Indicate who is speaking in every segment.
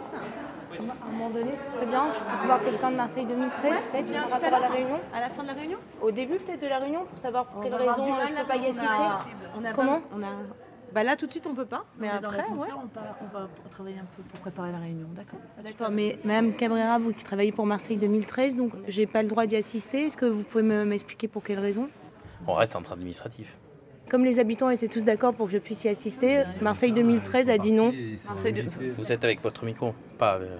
Speaker 1: À un moment donné, ce serait bien que je puisse voir quelqu'un de Marseille 2013, peut-être par
Speaker 2: à
Speaker 1: la réunion.
Speaker 2: À la fin de la réunion
Speaker 1: Au début peut-être de la réunion, pour savoir pour quelle
Speaker 2: va avoir
Speaker 1: raison
Speaker 2: du
Speaker 1: euh, je
Speaker 2: là,
Speaker 1: peux pas y assister.
Speaker 2: a- On a
Speaker 1: Comment
Speaker 2: on a... Bah là tout de suite on peut pas, mais
Speaker 3: On
Speaker 2: après ouais.
Speaker 3: on, part- on va travailler un peu pour préparer la réunion, d'accord
Speaker 1: D'accord, mais Madame Cabrera, vous qui travaillez pour Marseille 2013, donc j'ai pas le droit d'y assister. Est-ce que vous pouvez me- m'expliquer pour quelle raison?
Speaker 4: On reste entre administratif.
Speaker 1: Comme les habitants étaient tous d'accord pour que je puisse y assister, Marseille 2013 a dit non.
Speaker 4: Vous êtes avec votre micro, pas. euh,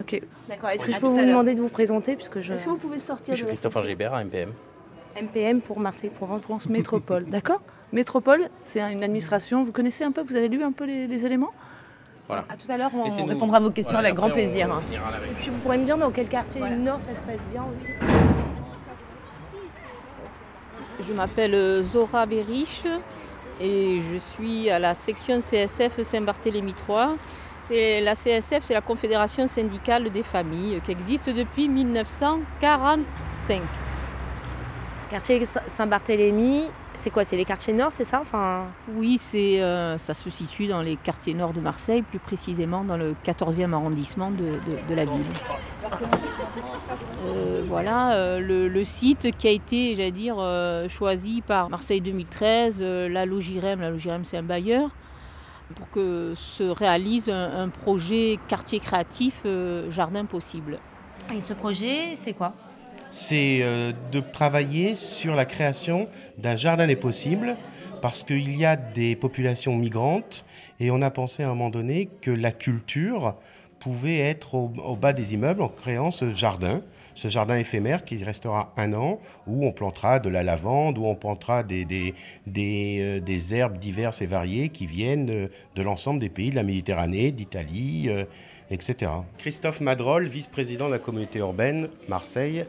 Speaker 3: Ok.
Speaker 1: D'accord, est-ce que je peux vous demander de vous présenter puisque je
Speaker 3: Est-ce que vous pouvez sortir
Speaker 4: Je suis Christophe Angébert, MPM.
Speaker 1: MPM pour Marseille Provence.
Speaker 3: France Métropole, d'accord Métropole, c'est une administration, vous connaissez un peu, vous avez lu un peu les, les éléments?
Speaker 2: À tout à l'heure on répondra à vos questions
Speaker 4: Voilà,
Speaker 2: avec grand
Speaker 4: on-
Speaker 2: plaisir.
Speaker 4: on réunion.
Speaker 1: Puis vous pourrez me dire dans quel quartier du Nord ça se passe bien aussi
Speaker 5: Je m'appelle euh, Zora Berich et je suis à la section CSF Saint-Barthélemy 3. Et la CSF, c'est la Confédération syndicale des familles qui existe depuis 1945.
Speaker 1: Quartier Saint-Barthélemy, c'est quoi C'est les quartiers Nord, c'est ça enfin...
Speaker 5: Oui, c'est, euh, ça se situe dans les quartiers nord de Marseille, plus précisément dans le 14e arrondissement de, de- de la ville. Euh, voilà euh, le, le site qui a été, j'allais dire, euh, choisi par Marseille 2013, euh, la Logirem, la Logirem c'est un bailleur, pour que se réalise un, un projet quartier créatif euh, jardin possible.
Speaker 1: Et ce projet, c'est quoi?
Speaker 6: C'est euh, de travailler sur la création d'un jardin des possibles parce qu'il y a des populations migrantes et on a pensé à un moment donné que la culture pouvait être au, bas des immeubles en créant ce jardin, ce jardin éphémère qui restera un an où on plantera de la lavande, où on plantera des, euh, herbes diverses et variées qui viennent de l'ensemble des pays de la Méditerranée, d'Italie, euh, etc. Christophe Madrol, vice-président de la communauté urbaine Marseille,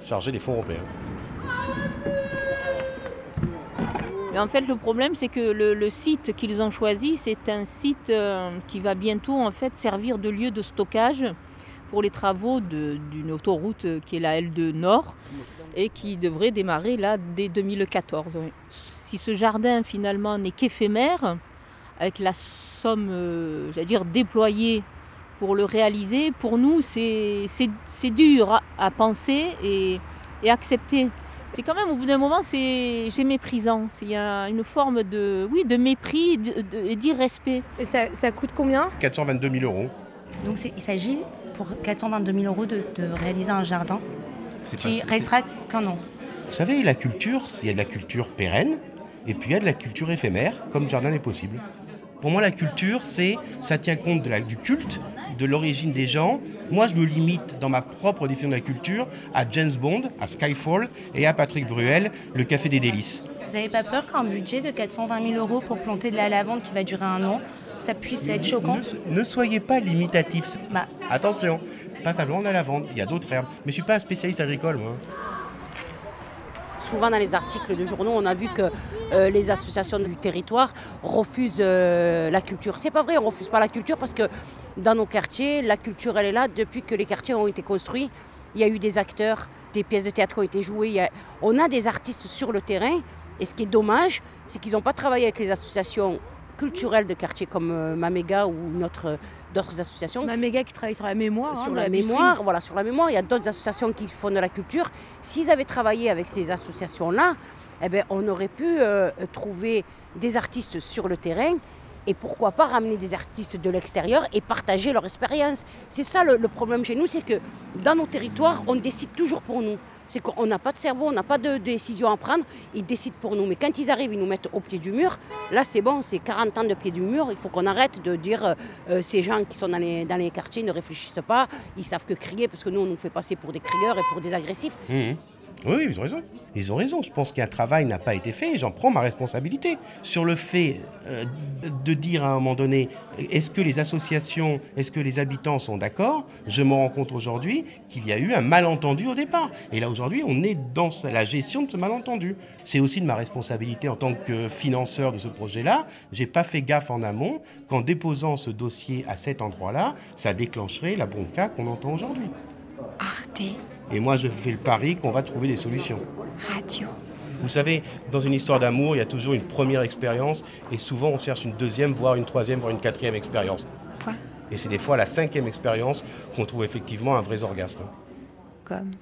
Speaker 6: chargé des fonds européens.
Speaker 5: Mais en fait, le problème, c'est que le, site qu'ils ont choisi, c'est un site euh, qui va bientôt en fait servir de lieu de stockage pour les travaux d'une autoroute qui est la L2 Nord et qui devrait démarrer là dès 2014. oui. Si ce jardin finalement n'est qu'éphémère, avec la somme, euh, j'allais dire, déployée pour le réaliser, pour nous, c'est c'est- c'est dur à, à penser et, et accepter. C'est quand même, au bout d'un moment, c'est méprisant. C'est- Il y a une forme de, oui, de mépris et d'irrespect.
Speaker 1: Et ça, ça coûte combien?
Speaker 6: 422 000 euros.
Speaker 1: Donc il s'agit pour 422 000 euros de, de réaliser un jardin qui
Speaker 6: pas-
Speaker 1: restera qu'un an.
Speaker 6: Vous savez, la culture, il y a de la culture pérenne et puis il y a de la culture éphémère, comme Jardin n'est possible. Pour moi, la culture, c'est, ça tient compte de la- du culte, de l'origine des gens. Moi, je me limite dans ma propre définition de la culture à James Bond, à Skyfall et à Patrick Bruel, le Café des Délices.
Speaker 1: Vous n'avez pas peur qu'un budget de 420 000 euros pour planter de la lavande qui va durer un an, ça puisse être choquant
Speaker 6: Ne, ne soyez pas limitatifs.
Speaker 1: Bah,
Speaker 6: Attention, pas simplement de la lavande, il y a d'autres herbes. Mais je suis pas un spécialiste agricole, moi.
Speaker 7: Souvent dans les articles de journaux, on a vu que euh, les associations du territoire refusent euh, la culture. C'est pas vrai, on refuse pas la culture parce que dans nos quartiers, la culture elle est là depuis que les quartiers ont été construits. Il y a eu des acteurs, des pièces de théâtre qui ont été jouées. On a des artistes sur le terrain. Et ce qui est dommage, c'est qu'ils n'ont pas travaillé avec les associations culturelles de quartier comme euh, Maméga ou notre- d'autres associations
Speaker 1: ma méga qui travaille sur la mémoire. hein,
Speaker 7: sur la mémoire, voilà, sur la mémoire, il y a d'autres associations qui font de la culture. S'ils avaient travaillé avec ces associations-là, eh ben, on aurait pu euh, trouver des artistes sur le terrain et pourquoi pas ramener des artistes de l'extérieur et partager leur expérience. C'est ça le, le problème chez nous, c'est que dans nos territoires, on décide toujours pour nous. C'est qu'on n'a pas de cerveau, on n'a pas de décision à prendre, ils décident pour nous. Mais quand ils arrivent, ils nous mettent au pied du mur. Là, c'est bon, c'est 40 ans de pied du mur. Il faut qu'on arrête de dire euh, ces gens qui sont dans les, quartiers ne réfléchissent pas, ils savent que crier, parce que nous, on nous fait passer pour des crieurs et pour des agressifs.
Speaker 6: Mhm. Oui, ils ont raison. Ils ont raison. Je pense qu'un travail n'a pas été fait et j'en prends ma responsabilité. Sur le fait euh, de dire à un moment donné, est-ce que les associations, est-ce que les habitants sont d'accord Je me rends compte aujourd'hui qu'il y a eu un malentendu au départ. Et là, aujourd'hui, on est dans la gestion de ce malentendu. C'est aussi de ma responsabilité en tant que financeur de ce projet-là. J'ai pas fait gaffe en amont qu'en déposant ce dossier à cet endroit-là, ça déclencherait la bronca qu'on entend aujourd'hui.
Speaker 8: Arte
Speaker 6: Et moi, je fais le pari qu'on va trouver des solutions.
Speaker 8: Radio.
Speaker 6: Vous savez, dans une histoire d'amour, il y a toujours une première expérience et souvent on cherche une deuxième, voire une troisième, voire une quatrième expérience.
Speaker 8: Point.
Speaker 6: Et c'est des fois la cinquième expérience qu'on trouve effectivement un vrai orgasme.
Speaker 8: Comme?